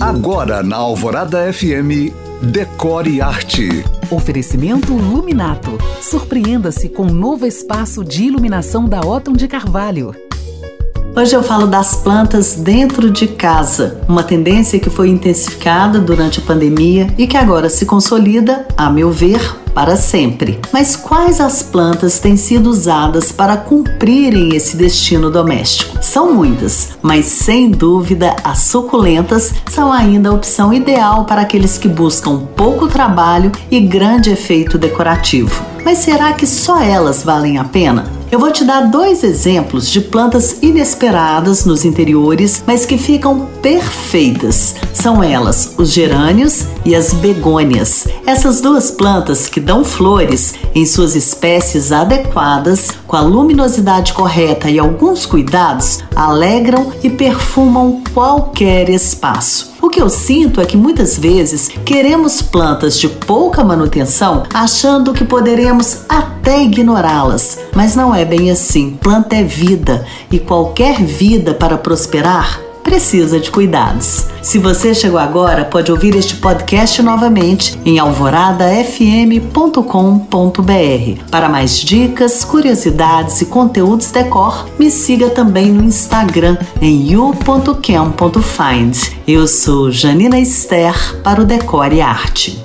Agora na Alvorada FM, Decore Arte. Oferecimento Luminato. Surpreenda-se com um novo espaço de iluminação da Otton de Carvalho. Hoje eu falo das plantas dentro de casa, uma tendência que foi intensificada durante a pandemia e que agora se consolida, a meu ver, para sempre. Mas quais as plantas têm sido usadas para cumprirem esse destino doméstico? São muitas, mas sem dúvida as suculentas são ainda a opção ideal para aqueles que buscam pouco trabalho e grande efeito decorativo. Mas será que só elas valem a pena? Eu vou te dar dois exemplos de plantas inesperadas nos interiores, mas que ficam perfeitas. São elas os gerânios e as begônias. Essas duas plantas que dão flores em suas espécies adequadas, com a luminosidade correta e alguns cuidados, alegram e perfumam qualquer espaço. O que eu sinto é que muitas vezes queremos plantas de pouca manutenção achando que poderemos até ignorá-las, mas não é bem assim. Planta é vida e qualquer vida para prosperar precisa de cuidados. Se você chegou agora, pode ouvir este podcast novamente em alvoradafm.com.br. Para mais dicas, curiosidades e conteúdos decor, me siga também no Instagram em you.cam.find. Eu sou Janina Esther para o Decore Arte.